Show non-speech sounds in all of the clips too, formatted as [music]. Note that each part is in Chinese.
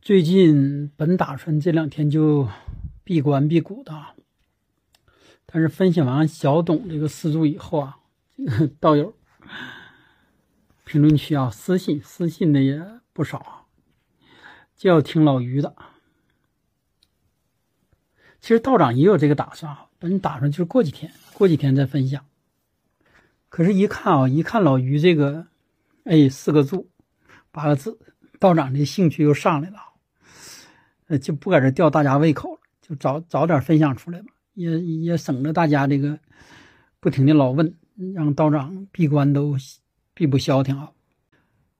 最近本打算这两天就闭关闭谷的，但是分享完小董这个四柱以后啊，这个 [laughs] 道友评论区啊私信私信的也不少，就要听老于的。其实道长也有这个打算啊，本打算就是过几天过几天再分享。可是，一看啊，一看老于这个，哎，四个柱，八个字，道长的兴趣又上来了，呃，就不搁这吊大家胃口了，就早早点分享出来吧，也也省得大家这个不停的老问，让道长闭关都闭不消停啊。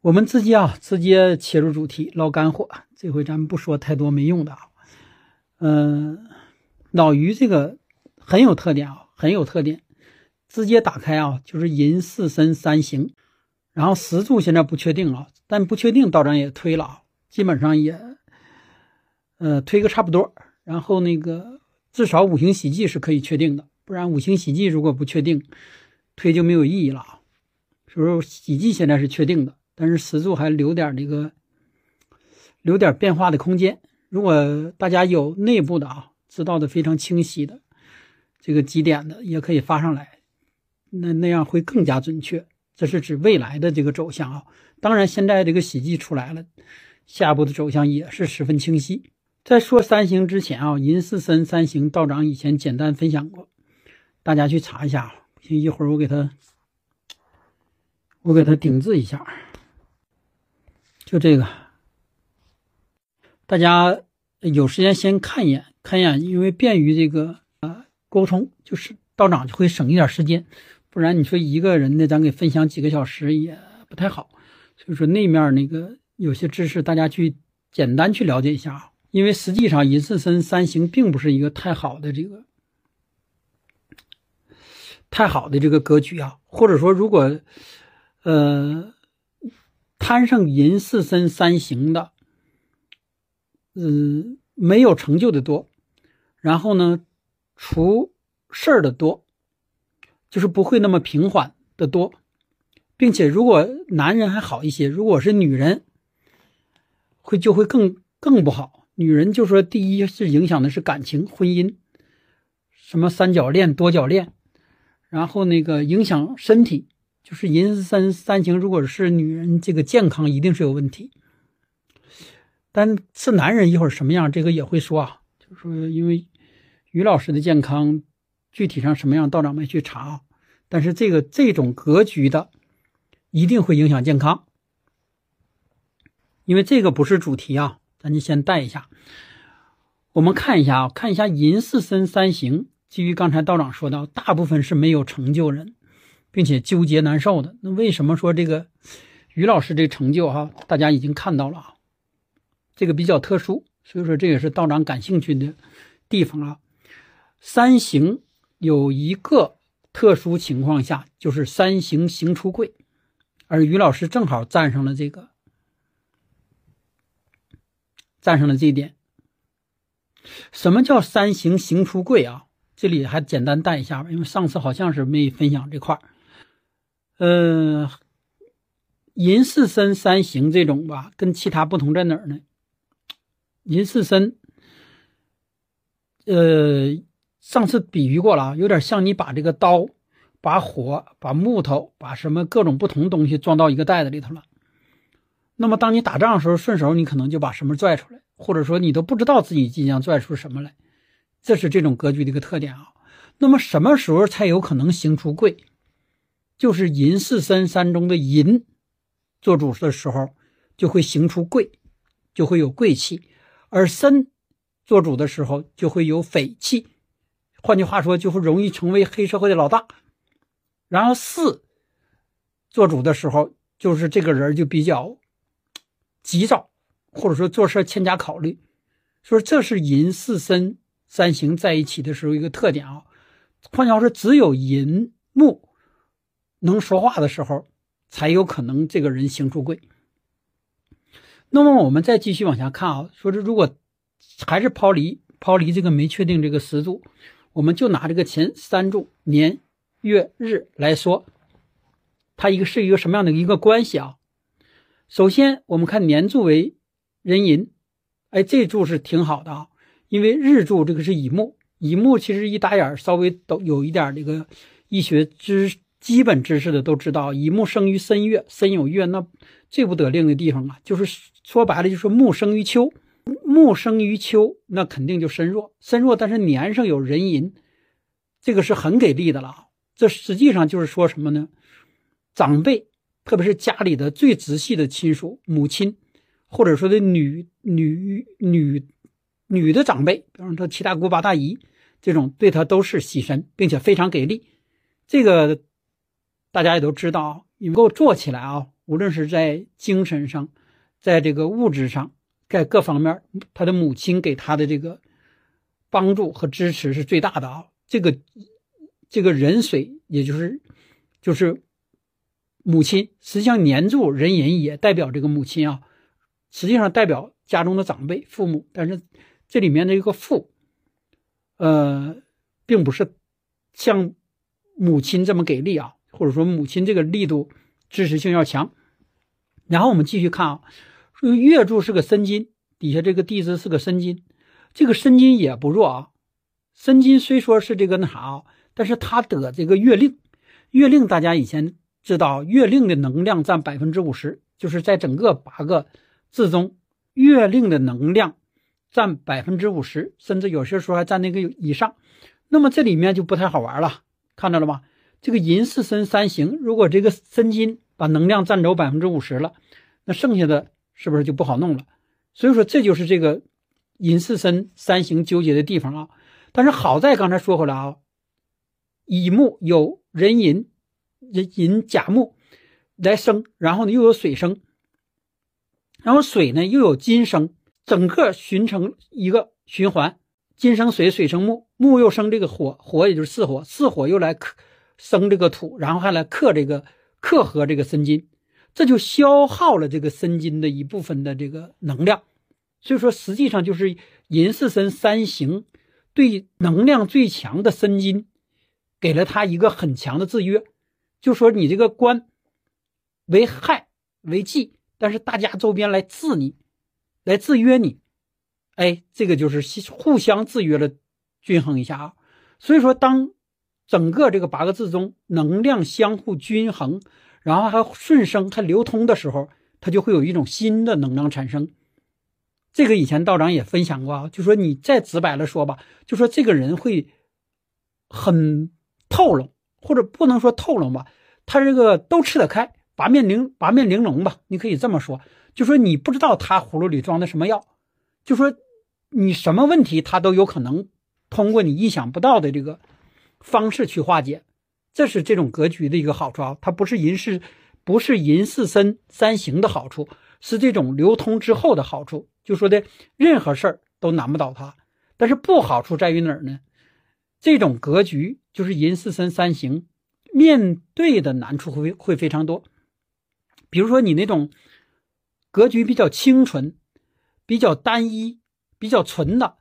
我们直接啊，直接切入主题，唠干货。这回咱不说太多没用的啊。嗯，老于这个很有特点啊，很有特点。直接打开啊，就是寅巳申三行，然后时柱现在不确定啊，但不确定道长也推了啊，基本上也，呃，推个差不多。然后那个至少五行喜忌是可以确定的，不然五行喜忌如果不确定，推就没有意义了啊。所以说喜忌现在是确定的，但是时柱还留点这个，留点变化的空间。如果大家有内部的啊，知道的非常清晰的这个几点的，也可以发上来。那那样会更加准确，这是指未来的这个走向啊。当然，现在这个喜忌出来了，下一步的走向也是十分清晰。在说三行之前啊，银四森三行道长以前简单分享过，大家去查一下。不行，一会儿我给他，我给他顶置一下，就这个，大家有时间先看一眼，看一眼，因为便于这个呃沟通，就是道长就会省一点时间。不然你说一个人的，咱给分享几个小时也不太好，所以说那面那个有些知识大家去简单去了解一下啊，因为实际上寅巳申三行并不是一个太好的这个太好的这个格局啊，或者说如果呃摊上寅巳申三行的，嗯，没有成就的多，然后呢出事儿的多。就是不会那么平缓的多，并且如果男人还好一些，如果是女人，会就会更更不好。女人就说第一是影响的是感情、婚姻，什么三角恋、多角恋，然后那个影响身体，就是寅申三行，如果是女人，这个健康一定是有问题。但是男人一会儿什么样，这个也会说啊，就是说因为于老师的健康。具体上什么样，道长没去查，但是这个这种格局的一定会影响健康，因为这个不是主题啊，咱就先带一下。我们看一下啊，看一下寅巳申三行，基于刚才道长说到，大部分是没有成就人，并且纠结难受的。那为什么说这个于老师这成就哈，大家已经看到了啊，这个比较特殊，所以说这也是道长感兴趣的地方啊，三行。有一个特殊情况下，就是三行行出贵，而于老师正好站上了这个，占上了这一点。什么叫三行行出贵啊？这里还简单带一下吧，因为上次好像是没分享这块儿。呃，寅巳申三行这种吧，跟其他不同在哪儿呢？银四身，呃。上次比喻过了，有点像你把这个刀、把火、把木头、把什么各种不同东西装到一个袋子里头了。那么，当你打仗的时候，顺手你可能就把什么拽出来，或者说你都不知道自己即将拽出什么来。这是这种格局的一个特点啊。那么，什么时候才有可能行出贵？就是寅巳申三中的寅做主的时候，就会行出贵，就会有贵气；而申做主的时候，就会有匪气。换句话说，就会容易成为黑社会的老大。然后四做主的时候，就是这个人就比较急躁，或者说做事欠加考虑。说这是寅巳申三行在一起的时候一个特点啊。换句话说，只有寅木能说话的时候，才有可能这个人行出贵。那么我们再继续往下看啊，说这如果还是抛离抛离这个没确定这个时柱。我们就拿这个前三柱年月日来说，它一个是一个什么样的一个关系啊？首先，我们看年柱为壬寅，哎，这柱是挺好的啊，因为日柱这个是乙木，乙木其实一打眼稍微都有一点这个医学知基本知识的都知道，乙木生于申月，申有月，那最不得令的地方啊，就是说白了就是木生于秋，木生于秋，那肯定就身弱，身弱，但是年上有壬寅，这个是很给力的了。这实际上就是说什么呢？长辈，特别是家里的最直系的亲属，母亲，或者说的女女女女的长辈，比方说七大姑八大姨，这种对他都是喜神，并且非常给力。这个大家也都知道，能够做起来啊，无论是在精神上，在这个物质上，在各方面，他的母亲给他的这个帮助和支持是最大的啊。这个这个壬水，也就是就是。母亲实际上年柱壬寅也代表这个母亲啊，实际上代表家中的长辈父母，但是这里面的一个父，呃，并不是像母亲这么给力啊，或者说母亲这个力度支持性要强。然后我们继续看啊，月柱是个申金，底下这个地支是个申金，这个申金也不弱啊。申金虽说是这个那啥啊，但是他得这个月令，月令大家以前。知道月令的能量占百分之五十，就是在整个八个字中，月令的能量占百分之五十，甚至有些时候还占那个以上。那么这里面就不太好玩了，看到了吗？这个寅巳申三行，如果这个申金把能量占走百分之五十了，那剩下的是不是就不好弄了？所以说这就是这个寅巳申三行纠结的地方啊。但是好在刚才说回来啊，乙木有壬寅。寅甲木来生，然后呢又有水生，然后水呢又有金生，整个形成一个循环，金生水，水生木，木又生这个火，火也就是巳火，巳火又来克生这个土，然后还来克这个克合这个申金，这就消耗了这个申金的一部分的这个能量，所以说实际上就是寅巳申三行对能量最强的申金，给了他一个很强的制约。就说你这个官为害为忌，但是大家周边来治你，来制约你，哎，这个就是互相制约了，均衡一下啊。所以说，当整个这个八个字中能量相互均衡，然后还顺生还流通的时候，它就会有一种新的能量产生。这个以前道长也分享过啊，就说你再直白了说吧，就说这个人会很透冷。或者不能说透了吧，他这个都吃得开，八面玲八面玲珑吧，你可以这么说，就说你不知道他葫芦里装的什么药，就说你什么问题他都有可能通过你意想不到的这个方式去化解，这是这种格局的一个好处啊，它不是银是，不是银四身三行的好处，是这种流通之后的好处，就说的任何事儿都难不倒他，但是不好处在于哪儿呢？这种格局就是寅巳申三行，面对的难处会会非常多。比如说你那种格局比较清纯、比较单一、比较纯的，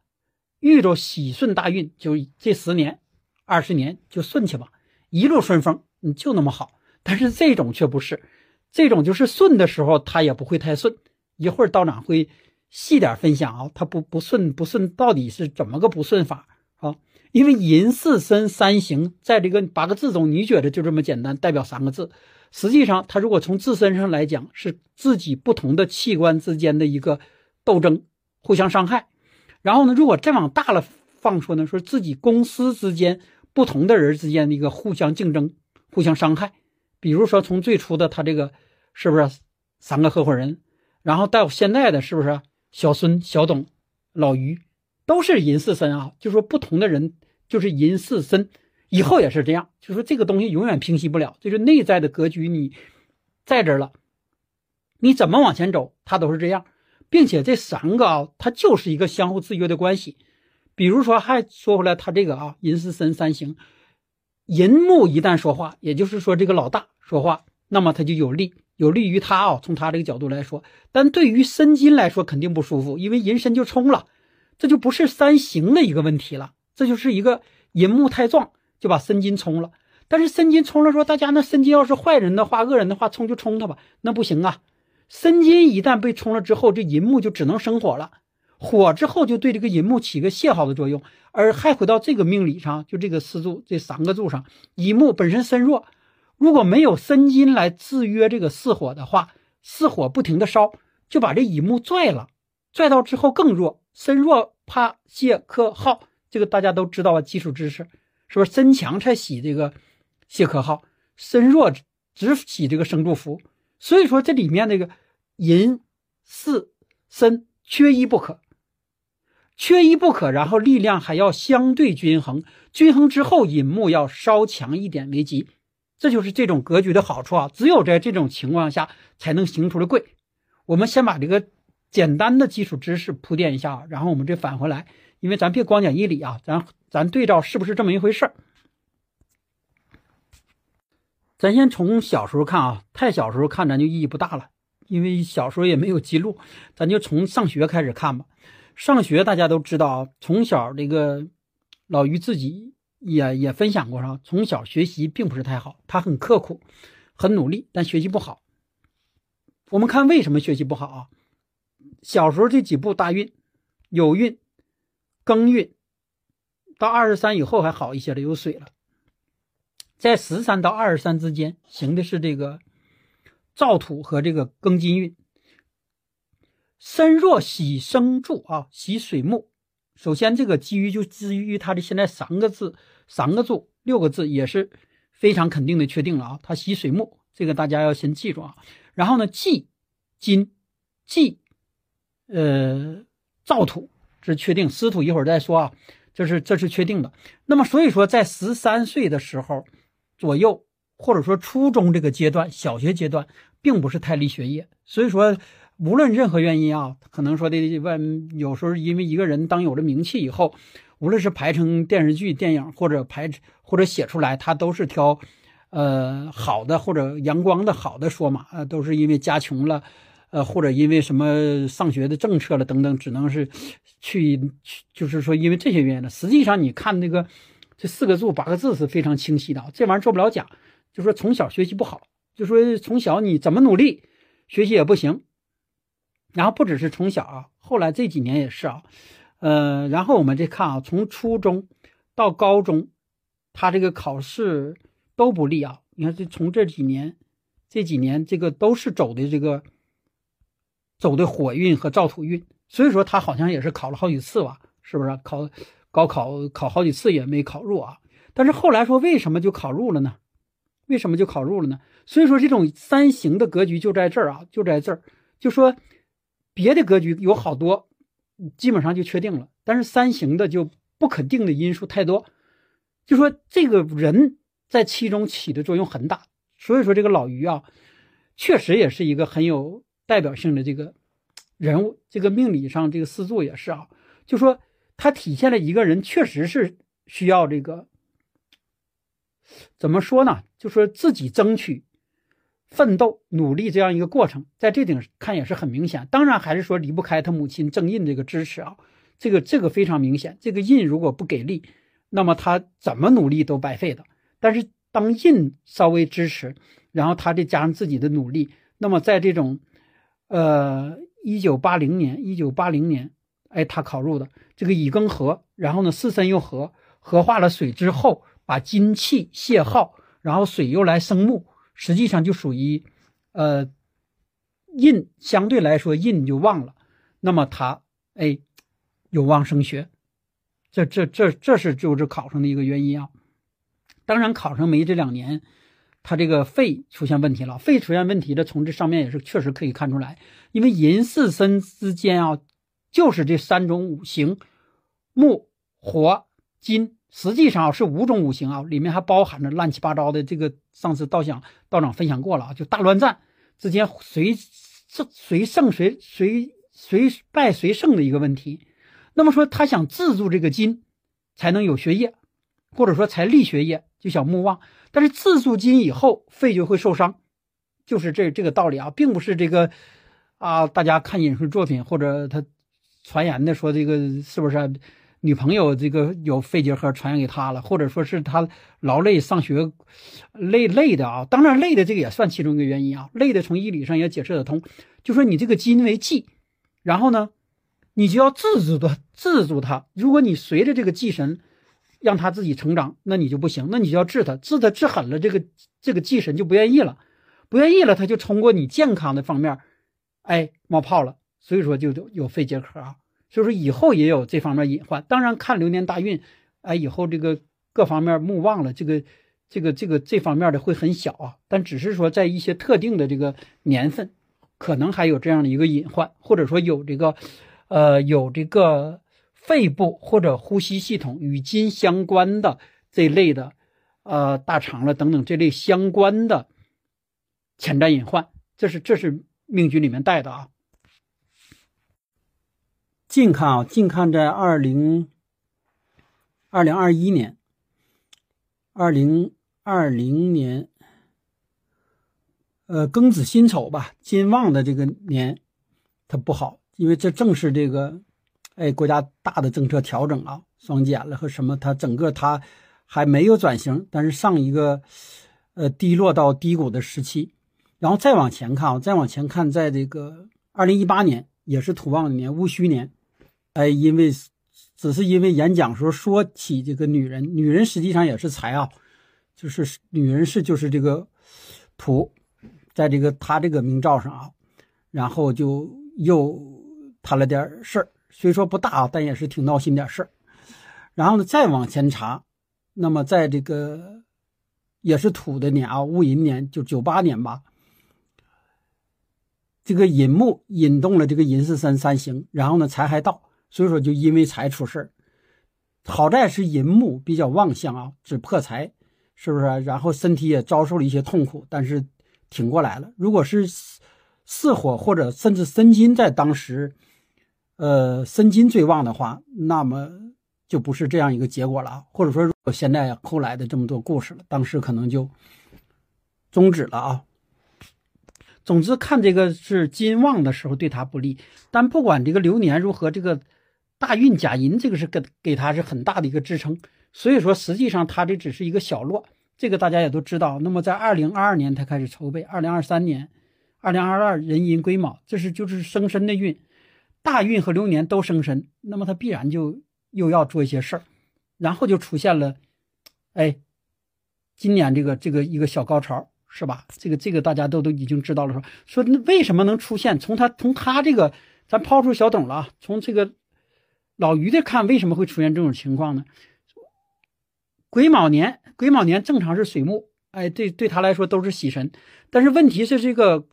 遇着喜顺大运，就这十年、二十年就顺去吧，一路顺风，你就那么好。但是这种却不是，这种就是顺的时候，它也不会太顺。一会儿道长会细点分享啊，他不不顺不顺到底是怎么个不顺法啊？因为寅巳申三行在这个八个字中，你觉得就这么简单，代表三个字。实际上，它如果从自身上来讲，是自己不同的器官之间的一个斗争，互相伤害。然后呢，如果再往大了放说呢，说自己公司之间不同的人之间的一个互相竞争、互相伤害。比如说，从最初的他这个是不是三个合伙人，然后到现在的是不是小孙、小董、老于？都是寅巳申啊，就说不同的人就是寅巳申，以后也是这样，就说这个东西永远平息不了，就是内在的格局你在这儿了，你怎么往前走，它都是这样，并且这三个啊，它就是一个相互制约的关系。比如说，还说回来，他这个啊，寅巳申三行，寅木一旦说话，也就是说这个老大说话，那么他就有利，有利于他啊。从他这个角度来说，但对于申金来说肯定不舒服，因为寅申就冲了。这就不是三行的一个问题了，这就是一个银木太壮，就把申金冲了。但是申金冲了，说大家那申金要是坏人的话、恶人的话，冲就冲他吧，那不行啊。申金一旦被冲了之后，这银木就只能生火了，火之后就对这个寅木起个泄耗的作用，而还回到这个命理上，就这个四柱这三个柱上，乙木本身身弱，如果没有申金来制约这个四火的话，四火不停的烧，就把这乙木拽了，拽到之后更弱，身弱怕泄克耗，这个大家都知道了，基础知识是不是？身强才喜这个泄克耗，身弱只喜这个生祝福，所以说这里面这个寅巳申缺一不可。缺一不可，然后力量还要相对均衡，均衡之后引木要稍强一点为吉，这就是这种格局的好处啊！只有在这种情况下才能行出来贵。我们先把这个简单的基础知识铺垫一下，然后我们再返回来，因为咱别光讲义理啊，咱咱对照是不是这么一回事儿？咱先从小时候看啊，太小时候看咱就意义不大了，因为小时候也没有记录，咱就从上学开始看吧。上学大家都知道啊，从小这个老于自己也也分享过啊，从小学习并不是太好，他很刻苦，很努力，但学习不好。我们看为什么学习不好啊？小时候这几步大运，有运、庚运，到二十三以后还好一些了，有水了。在十三到二十三之间行的是这个燥土和这个庚金运。身弱喜生助啊，喜水木。首先，这个基于就基于它的现在三个字、三个柱、六个字也是非常肯定的确定了啊。它喜水木，这个大家要先记住啊。然后呢，忌金，忌呃燥土，是确定。湿土一会儿再说啊，这是这是确定的。那么所以说，在十三岁的时候左右，或者说初中这个阶段、小学阶段，并不是太利学业，所以说。无论任何原因啊，可能说的问，有时候因为一个人当有了名气以后，无论是排成电视剧、电影，或者排或者写出来，他都是挑，呃好的或者阳光的好的说嘛，呃都是因为家穷了，呃或者因为什么上学的政策了等等，只能是去去，就是说因为这些原因了。实际上你看那个这四个字八个字是非常清晰的，这玩意儿做不了假，就说从小学习不好，就说从小你怎么努力学习也不行。然后不只是从小啊，后来这几年也是啊，呃，然后我们再看啊，从初中到高中，他这个考试都不利啊。你看这从这几年，这几年这个都是走的这个走的火运和燥土运，所以说他好像也是考了好几次吧，是不是？考高考考好几次也没考入啊。但是后来说为什么就考入了呢？为什么就考入了呢？所以说这种三行的格局就在这儿啊，就在这儿，就说。别的格局有好多，基本上就确定了。但是三行的就不可定的因素太多，就说这个人在其中起的作用很大。所以说这个老于啊，确实也是一个很有代表性的这个人物。这个命理上这个四柱也是啊，就说他体现了一个人确实是需要这个怎么说呢？就说自己争取。奋斗、努力这样一个过程，在这顶看也是很明显。当然，还是说离不开他母亲正印这个支持啊，这个这个非常明显。这个印如果不给力，那么他怎么努力都白费的。但是当印稍微支持，然后他再加上自己的努力，那么在这种，呃，一九八零年，一九八零年，哎，他考入的这个乙庚合，然后呢四申又合，合化了水之后，把金气泄耗，然后水又来生木。实际上就属于，呃，印相对来说印就旺了，那么他哎有望升学，这这这这是就是考上的一个原因啊。当然考上没这两年，他这个肺出现问题了，肺出现问题的从这上面也是确实可以看出来，因为寅巳申之间啊，就是这三种五行，木火金。实际上是五种五行啊，里面还包含着乱七八糟的。这个上次道长道长分享过了啊，就大乱战之间谁谁胜谁谁谁败谁胜的一个问题。那么说他想制住这个金，才能有学业，或者说才立学业，就想木旺。但是自住金以后，肺就会受伤，就是这这个道理啊，并不是这个啊，大家看影视作品或者他传言的说这个是不是？女朋友这个有肺结核传染给他了，或者说是他劳累上学累累的啊，当然累的这个也算其中一个原因啊，累的从医理上也解释得通。就说你这个金为忌，然后呢，你就要制住他，制住他。如果你随着这个忌神，让他自己成长，那你就不行，那你就要治他，治他治狠了，这个这个忌神就不愿意了，不愿意了，他就通过你健康的方面，哎，冒泡了，所以说就有肺结核啊。所以说以后也有这方面隐患。当然看流年大运，哎，以后这个各方面木旺了，这个这个这个这方面的会很小啊，但只是说在一些特定的这个年份，可能还有这样的一个隐患，或者说有这个。呃，有这个肺部或者呼吸系统与金相关的这类的，呃，大肠了等等这类相关的潜在隐患，这是这是命局里面带的啊。近看啊，近看在二零二零二一年，二零二零年，呃，庚子辛丑吧，金旺的这个年，它不好。因为这正是这个，哎，国家大的政策调整啊，双减了和什么，它整个它还没有转型，但是上一个，呃，低落到低谷的时期，然后再往前看啊，再往前看，在这个二零一八年也是土旺年戊戌年，哎，因为只是因为演讲时候说起这个女人，女人实际上也是财啊，就是女人是就是这个土，在这个他这个命照上啊，然后就又。谈了点事儿，虽说不大，但也是挺闹心点事。然后呢，再往前查，那么在这个也是土的年啊，戊寅年，就九八年吧。这个寅木引动了这个寅巳申三行，然后呢财还到，所以说就因为财出事。好在是寅木比较旺相啊，只破财，是不是？然后身体也遭受了一些痛苦，但是挺过来了。如果是巳火或者甚至申金在当时。呃，申金最旺的话，那么就不是这样一个结果了，或者说现在后来的这么多故事了，当时可能就终止了啊。总之，看这个是金旺的时候对他不利，但不管这个流年如何，这个大运甲寅这个是给给他是很大的一个支撑，所以说实际上他这只是一个小落，这个大家也都知道。那么在二零二二年他开始筹备，二零二三年、二零二二壬寅癸卯，这是就是生身的运。大运和流年都生身，那么他必然就又要做一些事儿，然后就出现了，哎，今年这个这个一个小高潮是吧？这个这个大家都都已经知道了，说说那为什么能出现？从他从他这个，咱抛出小董了啊，从这个老于的看，为什么会出现这种情况呢？癸卯年，癸卯年正常是水木，哎，对对他来说都是喜神，但是问题是这个。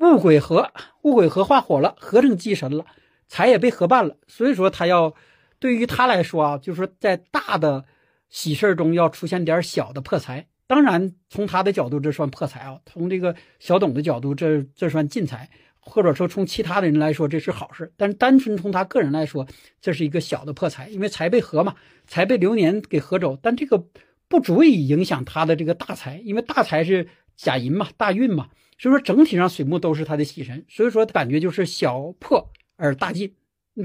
戊癸合，戊癸合化火了，合成忌神了，财也被合办了。所以说他要，对于他来说啊，就是说在大的喜事中要出现点小的破财。当然，从他的角度这算破财啊，从这个小董的角度这这算进财，或者说从其他的人来说这是好事。但是单纯从他个人来说，这是一个小的破财，因为财被合嘛，财被流年给合走，但这个不足以影响他的这个大财，因为大财是甲寅嘛，大运嘛。所以说，整体上水木都是他的喜神，所以说感觉就是小破而大进。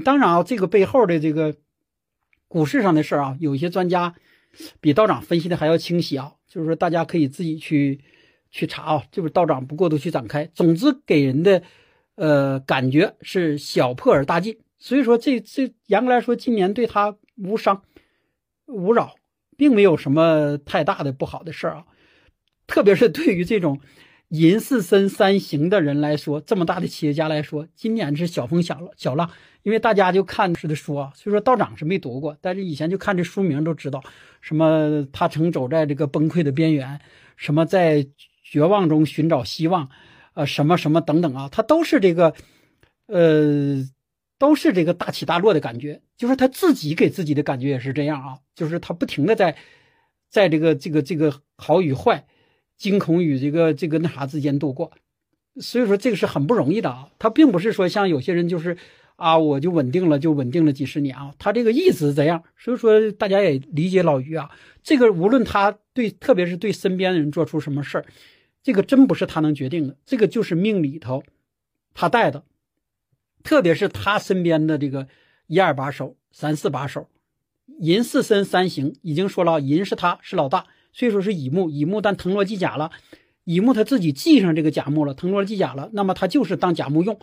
当然啊，这个背后的这个股市上的事儿啊，有一些专家比道长分析的还要清晰啊。就是说，大家可以自己去去查啊，就是道长不过度去展开。总之，给人的呃感觉是小破而大进。所以说，这这严格来说，今年对他无伤无扰，并没有什么太大的不好的事儿啊。特别是对于这种。寅巳申三行的人来说，这么大的企业家来说，今年是小风小浪小浪，因为大家就看是的书啊，所以说道长是没读过，但是以前就看这书名都知道，什么他曾走在这个崩溃的边缘，什么在绝望中寻找希望，呃，什么什么等等啊，他都是这个，呃，都是这个大起大落的感觉，就是他自己给自己的感觉也是这样啊，就是他不停的在，在这个这个这个好与坏。惊恐与这个这个那啥之间度过，所以说这个是很不容易的啊。他并不是说像有些人就是啊，我就稳定了就稳定了几十年啊。他这个意思是这样，所以说大家也理解老于啊。这个无论他对，特别是对身边的人做出什么事儿，这个真不是他能决定的，这个就是命里头他带的。特别是他身边的这个一二把手、三四把手，寅巳申三行已经说了，寅是他是老大。虽说是乙木，乙木但腾罗忌甲了，乙木他自己系上这个甲木了，腾罗忌甲了，那么他就是当甲木用。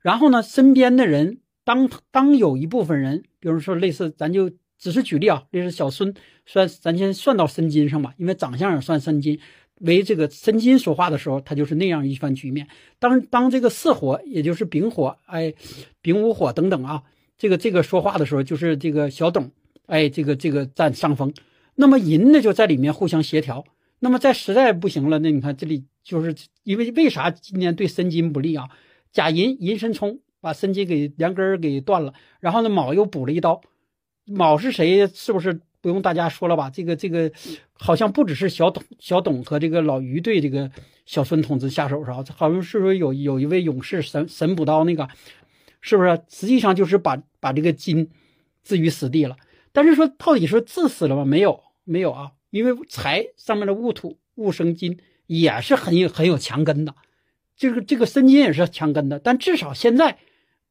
然后呢，身边的人当当有一部分人，比如说类似，咱就只是举例啊，类似小孙，算咱先算到申金上吧，因为长相也算申金，为这个申金说话的时候，他就是那样一番局面。当当这个巳火，也就是丙火，哎，丙午火等等啊，这个这个说话的时候，就是这个小董，哎，这个这个占上风。那么寅呢，就在里面互相协调。那么在实在不行了，那你看这里就是因为为啥今年对申金不利啊？甲寅寅申冲把申金给连根给断了，然后呢卯又补了一刀。卯是谁？是不是不用大家说了吧？这个这个好像不只是小董小董和这个老于对这个小孙同志下手是吧？好像是说有有一位勇士神神补刀那个，是不是？实际上就是把把这个金置于死地了。但是说到底说治死了吗？没有没有啊。因为财上面的戊土戊生金也是很有很有强根的，这个这个申金也是强根的，但至少现在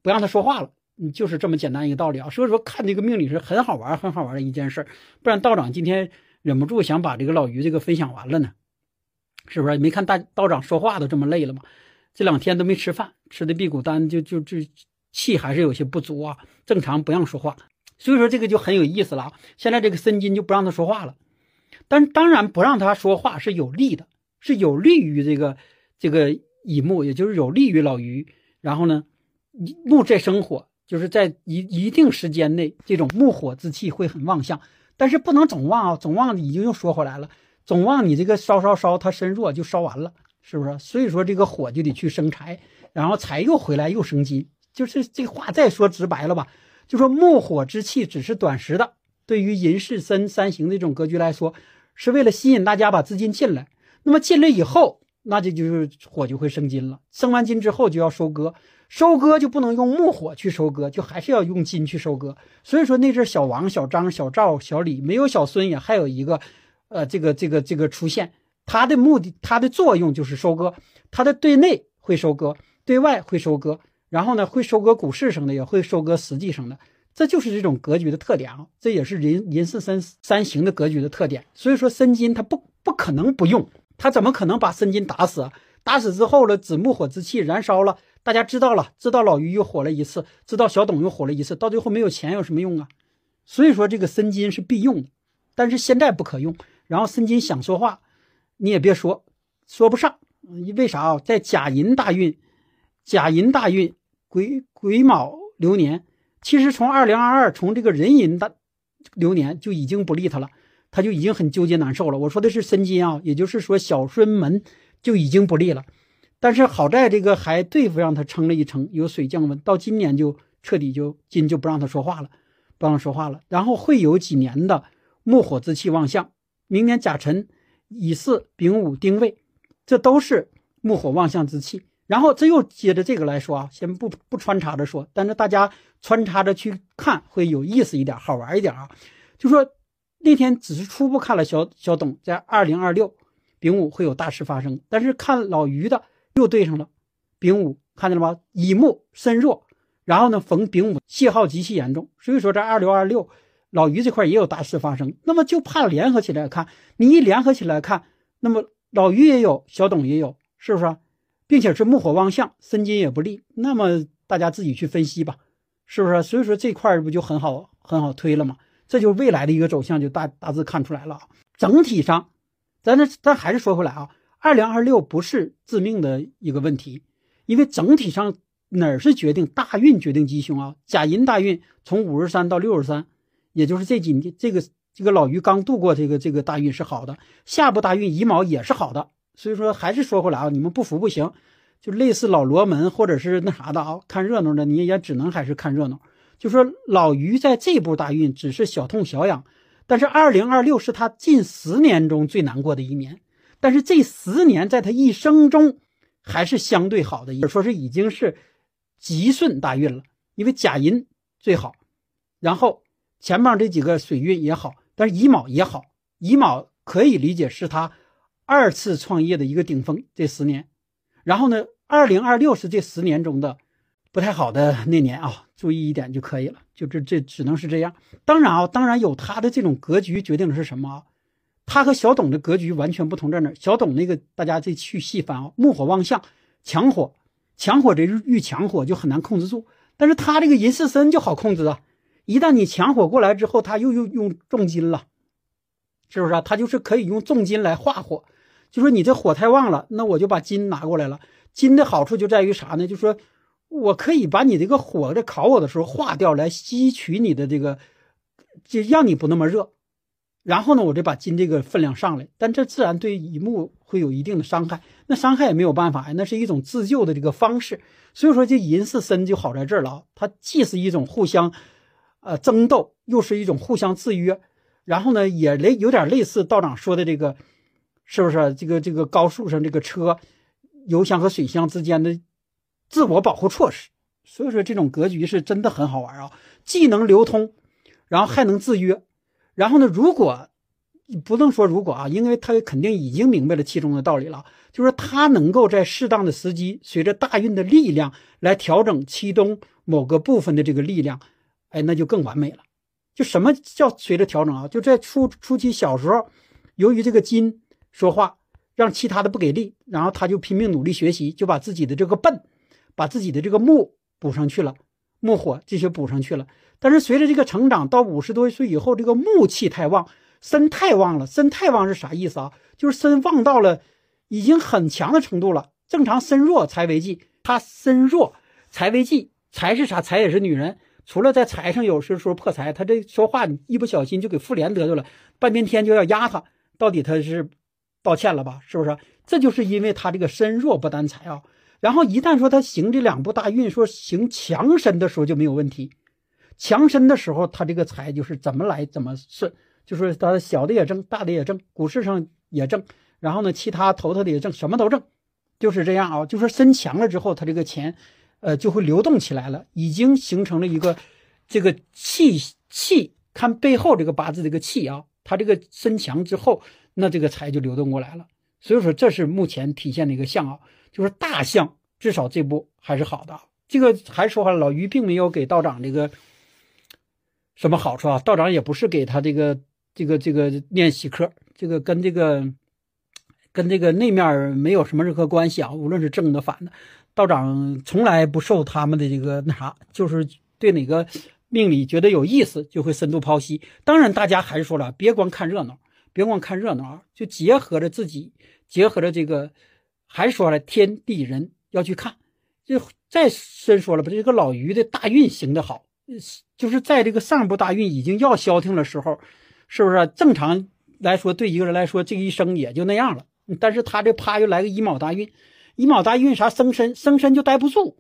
不让他说话了，嗯，就是这么简单一个道理啊。所以说看这个命理是很好玩很好玩的一件事不然道长今天忍不住想把这个老于这个分享完了呢，是不是？没看大道长说话都这么累了吗？这两天都没吃饭，吃的辟谷丹就就就气还是有些不足啊，正常不让说话，所以说这个就很有意思了啊。现在这个申金就不让他说话了。但当然不让他说话是有利的，是有利于这个这个乙木，也就是有利于老于。然后呢，木在生火，就是在一一定时间内，这种木火之气会很旺相。但是不能总旺啊，总旺已经又说回来了，总旺你这个烧烧烧，它身弱就烧完了，是不是？所以说这个火就得去生财，然后财又回来又生金。就是这话再说直白了吧，就说木火之气只是短时的，对于寅巳申三行这种格局来说。是为了吸引大家把资金进来，那么进来以后，那这就是火就会生金了。生完金之后就要收割，收割就不能用木火去收割，就还是要用金去收割。所以说那阵小王、小张、小赵、小李没有小孙也还有一个，呃，这个这个这个出现，它的目的、它的作用就是收割，它的对内会收割，对外会收割，然后呢会收割股市上的，也会收割实际上的。这就是这种格局的特点啊，这也是寅寅巳申三行的格局的特点。所以说申金他不不可能不用，他怎么可能把申金打死？打死之后了，子木火之气燃烧了，大家知道了，知道老于又火了一次，知道小董又火了一次，到最后没有钱有什么用啊？所以说这个申金是必用的，但是现在不可用。然后申金想说话，你也别说，说不上。为啥啊？在甲寅大运，甲寅大运癸癸卯流年。其实从二零二二从这个壬寅的流年就已经不利他了，他就已经很纠结难受了。我说的是申金啊，也就是说小孙门就已经不利了。但是好在这个还对付让他撑了一撑，有水降温，到今年就彻底就金就不让他说话了，不让说话了。然后会有几年的木火之气旺相，明年甲辰、乙巳、丙午、丁未，这都是木火旺相之气。然后这又接着这个来说啊，先不不穿插着说，但是大家穿插着去看会有意思一点，好玩一点啊。就说那天只是初步看了小小董在二零二六丙午会有大事发生，但是看老于的又对上了丙午，看见了吗？乙木身弱，然后呢逢丙午泄耗极其严重，所以说在二六二六老于这块也有大事发生。那么就怕联合起来看，你一联合起来看，那么老于也有，小董也有，是不是？并且是木火旺相，申金也不利，那么大家自己去分析吧，是不是？所以说这块不就很好很好推了吗？这就是未来的一个走向，就大大致看出来了啊。整体上，咱这咱还是说回来啊，二零二六不是致命的一个问题，因为整体上哪儿是决定大运决定吉凶啊？甲寅大运从五十三到六十三，也就是这几年这个这个老于刚度过这个这个大运是好的，下部大运乙卯也是好的。所以说，还是说回来啊，你们不服不行，就类似老罗门或者是那啥的啊，看热闹的你也只能还是看热闹。就说老于在这步大运只是小痛小痒，但是二零二六是他近十年中最难过的一年，但是这十年在他一生中还是相对好的，也说是已经是吉顺大运了，因为甲寅最好，然后前面这几个水运也好，但是乙卯也好，乙卯可以理解是他。二次创业的一个顶峰，这十年，然后呢，二零二六是这十年中的不太好的那年啊，注意一点就可以了，就这这只能是这样。当然啊，当然有他的这种格局决定的是什么啊？他和小董的格局完全不同在哪？小董那个大家这去细翻啊，木火旺相，强火，强火这遇强火就很难控制住。但是他这个寅巳申就好控制啊，一旦你强火过来之后，他又又用重金了，是不是啊？他就是可以用重金来化火，就说你这火太旺了，那我就把金拿过来了。金的好处就在于啥呢？就说我可以把你这个火在烤我的时候化掉，来吸取你的这个，就让你不那么热。然后呢，我就把金这个分量上来，但这自然对乙木会有一定的伤害。那伤害也没有办法呀，那是一种自救的这个方式。所以说，这寅巳申就好在这儿了，它既是一种互相，呃争斗，又是一种互相制约。然后呢，也类有点类似道长说的这个，是不是？这个这个高速上这个车，油箱和水箱之间的自我保护措施。所以说，这种格局是真的很好玩啊，既能流通，然后还能制约。然后呢？如果不能说如果啊，因为他肯定已经明白了其中的道理了，就是他能够在适当的时机，随着大运的力量来调整其中某个部分的这个力量，哎，那就更完美了。就什么叫随着调整啊？就在初初期小时候，由于这个金说话，让其他的不给力，然后他就拼命努力学习，就把自己的这个笨，把自己的这个木补上去了，木火这些补上去了。但是随着这个成长，到五十多岁以后，这个木气太旺，身太旺了。身太旺是啥意思啊？就是身旺到了已经很强的程度了。正常身弱财为忌，他身弱财为忌。财是啥？财也是女人。除了在财上有时说破财，他这说话一不小心就给妇联得罪了，半边天就要压他。到底他是道歉了吧？是不是？这就是因为他这个身弱不担财啊。然后一旦说他行这两步大运，说行强身的时候就没有问题。强身的时候，他这个财就是怎么来怎么顺，就是他小的也挣，大的也挣，股市上也挣，然后呢，其他投他的也挣，什么都挣，就是这样啊。就说身强了之后，他这个钱，呃，就会流动起来了，已经形成了一个这个气气。看背后这个八字这个气啊，他这个身强之后，那这个财就流动过来了。所以说，这是目前体现的一个象啊，就是大象，至少这步还是好的。这个还说话，老于并没有给道长这个。什么好处啊？道长也不是给他这个这个这个念喜课，这个跟这个跟这个那面没有什么任何关系啊。无论是正的反的，道长从来不受他们的这个那啥，就是对哪个命理觉得有意思就会深度剖析。当然，大家还是说了，别光看热闹，别光看热闹啊，就结合着自己，结合着这个，还说了天地人要去看。就再深说了吧，这个老于的大运行的好。就是在这个上部大运已经要消停的时候，是不是正常来说，对一个人来说，这一生也就那样了。但是他这啪又来个乙卯大运，乙卯大运啥生身，生身就待不住，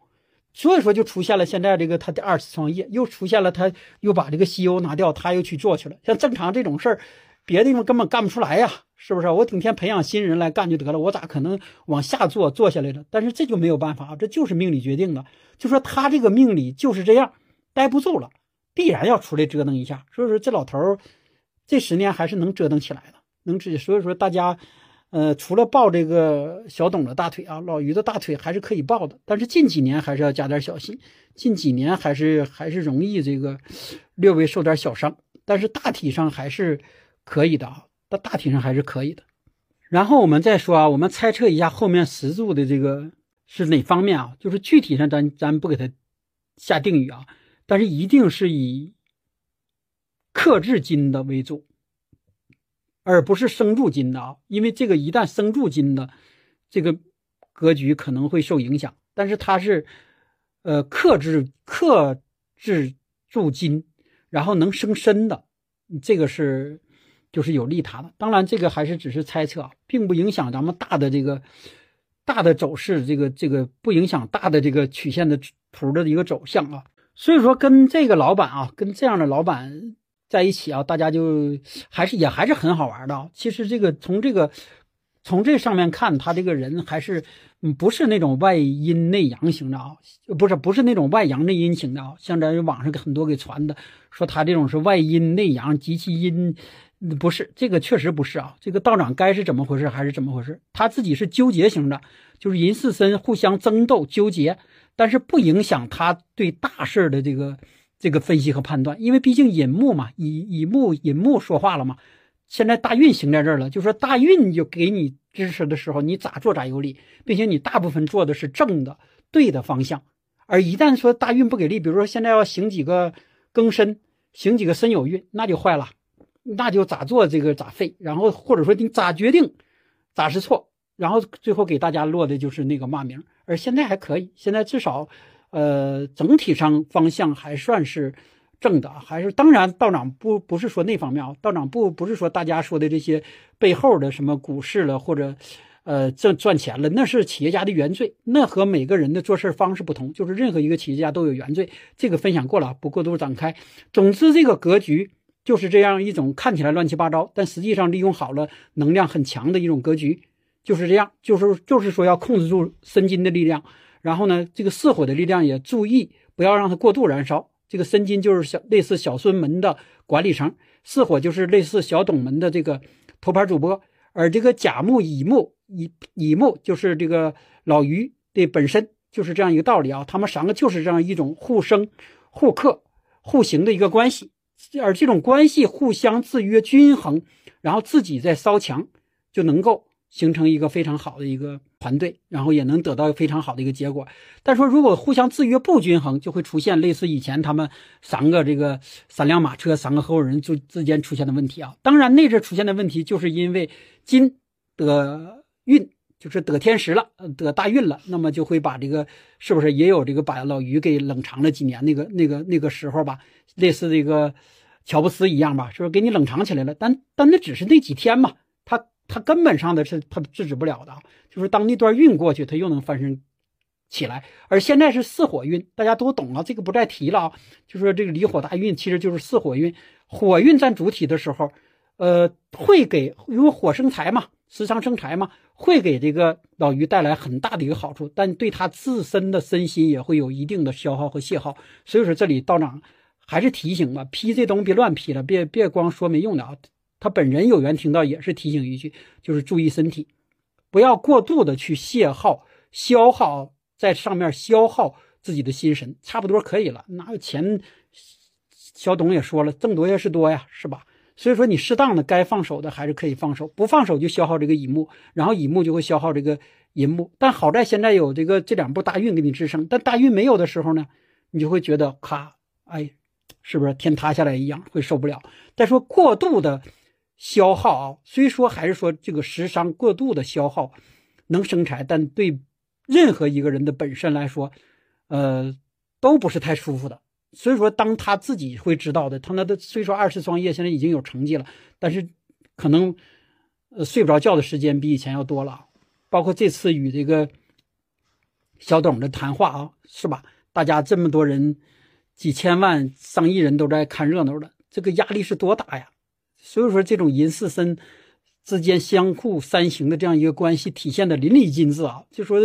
所以说就出现了现在这个他的二次创业，又出现了他又把这个西欧拿掉，他又去做去了。像正常这种事儿，别的地方根本干不出来呀，是不是？我顶天培养新人来干就得了，我咋可能往下做做下来了？但是这就没有办法，这就是命理决定的，就说他这个命理就是这样。待不住了，必然要出来折腾一下。所以说，这老头这十年还是能折腾起来的，能直。所以说，大家，呃，除了抱这个小董的大腿啊，老于的大腿还是可以抱的。但是近几年还是要加点小心，近几年还是还是容易这个略微受点小伤。但是大体上还是可以的啊，大大体上还是可以的。然后我们再说啊，我们猜测一下后面十柱的这个是哪方面啊？就是具体上咱咱不给他下定语啊。但是一定是以克制金的为主，而不是生柱金的啊！因为这个一旦生柱金的这个格局可能会受影响。但是它是呃克制克制柱金，然后能生身的，这个是就是有利他的。当然，这个还是只是猜测啊，并不影响咱们大的这个大的走势，这个这个不影响大的这个曲线的图的一个走向啊。所以说，跟这个老板啊，跟这样的老板在一起啊，大家就还是也还是很好玩的。其实这个从这个从这上面看，他这个人还是不是那种外阴内阳型的啊，不是不是那种外阳内阴型的啊。像咱网上很多给传的，说他这种是外阴内阳极其阴，不是这个确实不是啊。这个道长该是怎么回事还是怎么回事？他自己是纠结型的，就是寅巳申互相争斗纠结。但是不影响他对大事的这个这个分析和判断，因为毕竟寅木嘛，以以木寅木说话了嘛。现在大运行在这儿了，就说大运就给你支持的时候，你咋做咋有理，并且你大部分做的是正的、对的方向。而一旦说大运不给力，比如说现在要行几个庚申，行几个申酉运，那就坏了，那就咋做这个咋废。然后或者说你咋决定，咋是错，然后最后给大家落的就是那个骂名。而现在还可以，现在至少，呃，整体上方向还算是正的，还是当然道长不不是说那方面啊，道长不不是说大家说的这些背后的什么股市了或者。呃，挣赚钱了，那是企业家的原罪，那和每个人的做事方式不同，就是任何一个企业家都有原罪。这个分享过了，不过度展开。总之，这个格局就是这样一种看起来乱七八糟，但实际上利用好了能量很强的一种格局，就是这样，就是就是说要控制住申金的力量，然后呢，这个巳火的力量也注意不要让它过度燃烧。这个申金就是小类似小孙门的管理层，巳火就是类似小董门的这个头牌主播，而这个甲木乙木。乙乙木就是这个老于的本身就是这样一个道理啊，他们三个就是这样一种互生、互克、互行的一个关系，而这种关系互相制约、均衡，然后自己再稍强，就能够形成一个非常好的一个团队，然后也能得到非常好的一个结果。但说如果互相制约不均衡，就会出现类似以前他们三个这个三辆马车、三个合伙人之之间出现的问题啊。当然那阵出现的问题，就是因为金的。运就是得天时了，得大运了，那么就会把这个是不是也有这个把老于给冷藏了几年那个那个那个时候吧，类似这个乔布斯一样吧，是不是给你冷藏起来了？但但那只是那几天嘛，他他根本上的是他制止不了的，就是当那段运过去，他又能翻身起来。而现在是四火运，大家都懂了，这个不再提了啊。就说这个离火大运其实就是四火运，火运占主体的时候，呃，会给因为火生财嘛。时常生财嘛，会给这个老于带来很大的一个好处，但对他自身的身心也会有一定的消耗和泄耗。所以说，这里道长还是提醒吧，批这东西别乱批了，别别光说没用的啊。他本人有缘听到也是提醒一句，就是注意身体，不要过度的去泄耗、消耗在上面消耗自己的心神，差不多可以了。哪有钱？小董也说了，挣多也是多呀，是吧？所以说，你适当的该放手的还是可以放手，不放手就消耗这个乙木，然后乙木就会消耗这个寅木。但好在现在有这个这两步大运给你支撑，但大运没有的时候呢，你就会觉得咔，哎，是不是天塌下来一样会受不了？再说过度的消耗啊，虽说还是说这个食伤过度的消耗能生财，但对任何一个人的本身来说，呃，都不是太舒服的。所以说，当他自己会知道的，他那的虽说二次创业现在已经有成绩了，但是可能呃睡不着觉的时间比以前要多了。包括这次与这个小董的谈话啊，是吧？大家这么多人，几千万、上亿人都在看热闹的，这个压力是多大呀？所以说，这种银四身之间相互三行的这样一个关系，体现的淋漓尽致啊！就说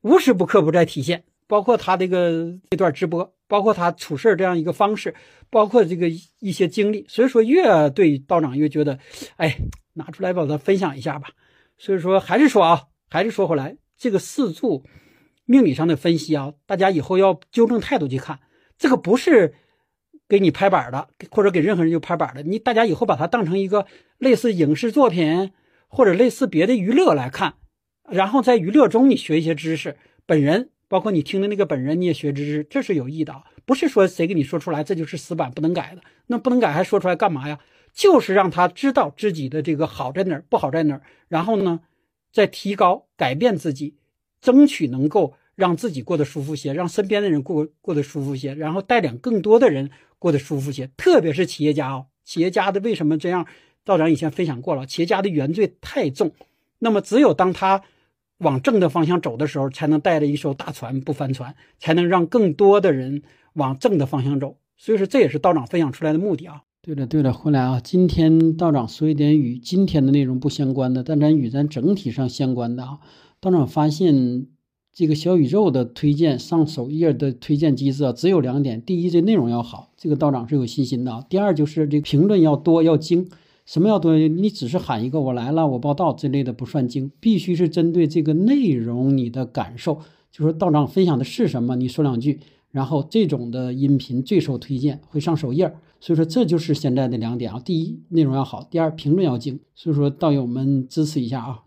无时不刻不在体现。包括他这个这段直播，包括他处事这样一个方式，包括这个一些经历，所以说越对道长越觉得，哎，拿出来把它分享一下吧。所以说还是说啊，还是说回来，这个四柱命理上的分析啊，大家以后要纠正态度去看，这个不是给你拍板的，或者给任何人就拍板的。你大家以后把它当成一个类似影视作品或者类似别的娱乐来看，然后在娱乐中你学一些知识，本人。包括你听的那个本人，你也学知识，这是有益的，不是说谁给你说出来，这就是死板不能改的。那不能改还说出来干嘛呀？就是让他知道自己的这个好在哪儿，不好在哪儿，然后呢，再提高、改变自己，争取能够让自己过得舒服些，让身边的人过过得舒服些，然后带领更多的人过得舒服些。特别是企业家啊，企业家的为什么这样？道长以前分享过了，企业家的原罪太重，那么只有当他。往正的方向走的时候，才能带着一艘大船不翻船，才能让更多的人往正的方向走。所以说，这也是道长分享出来的目的啊。对了对了，回来啊，今天道长说一点与今天的内容不相关的，但咱与咱整体上相关的啊。道长发现这个小宇宙的推荐上首页的推荐机制啊，只有两点：第一，这内容要好，这个道长是有信心的；第二，就是这评论要多要精。什么要多？你只是喊一个“我来了，我报道”之类的不算精，必须是针对这个内容你的感受，就说道长分享的是什么，你说两句，然后这种的音频最受推荐，会上首页。所以说这就是现在的两点啊：第一，内容要好；第二，评论要精。所以说道友们支持一下啊，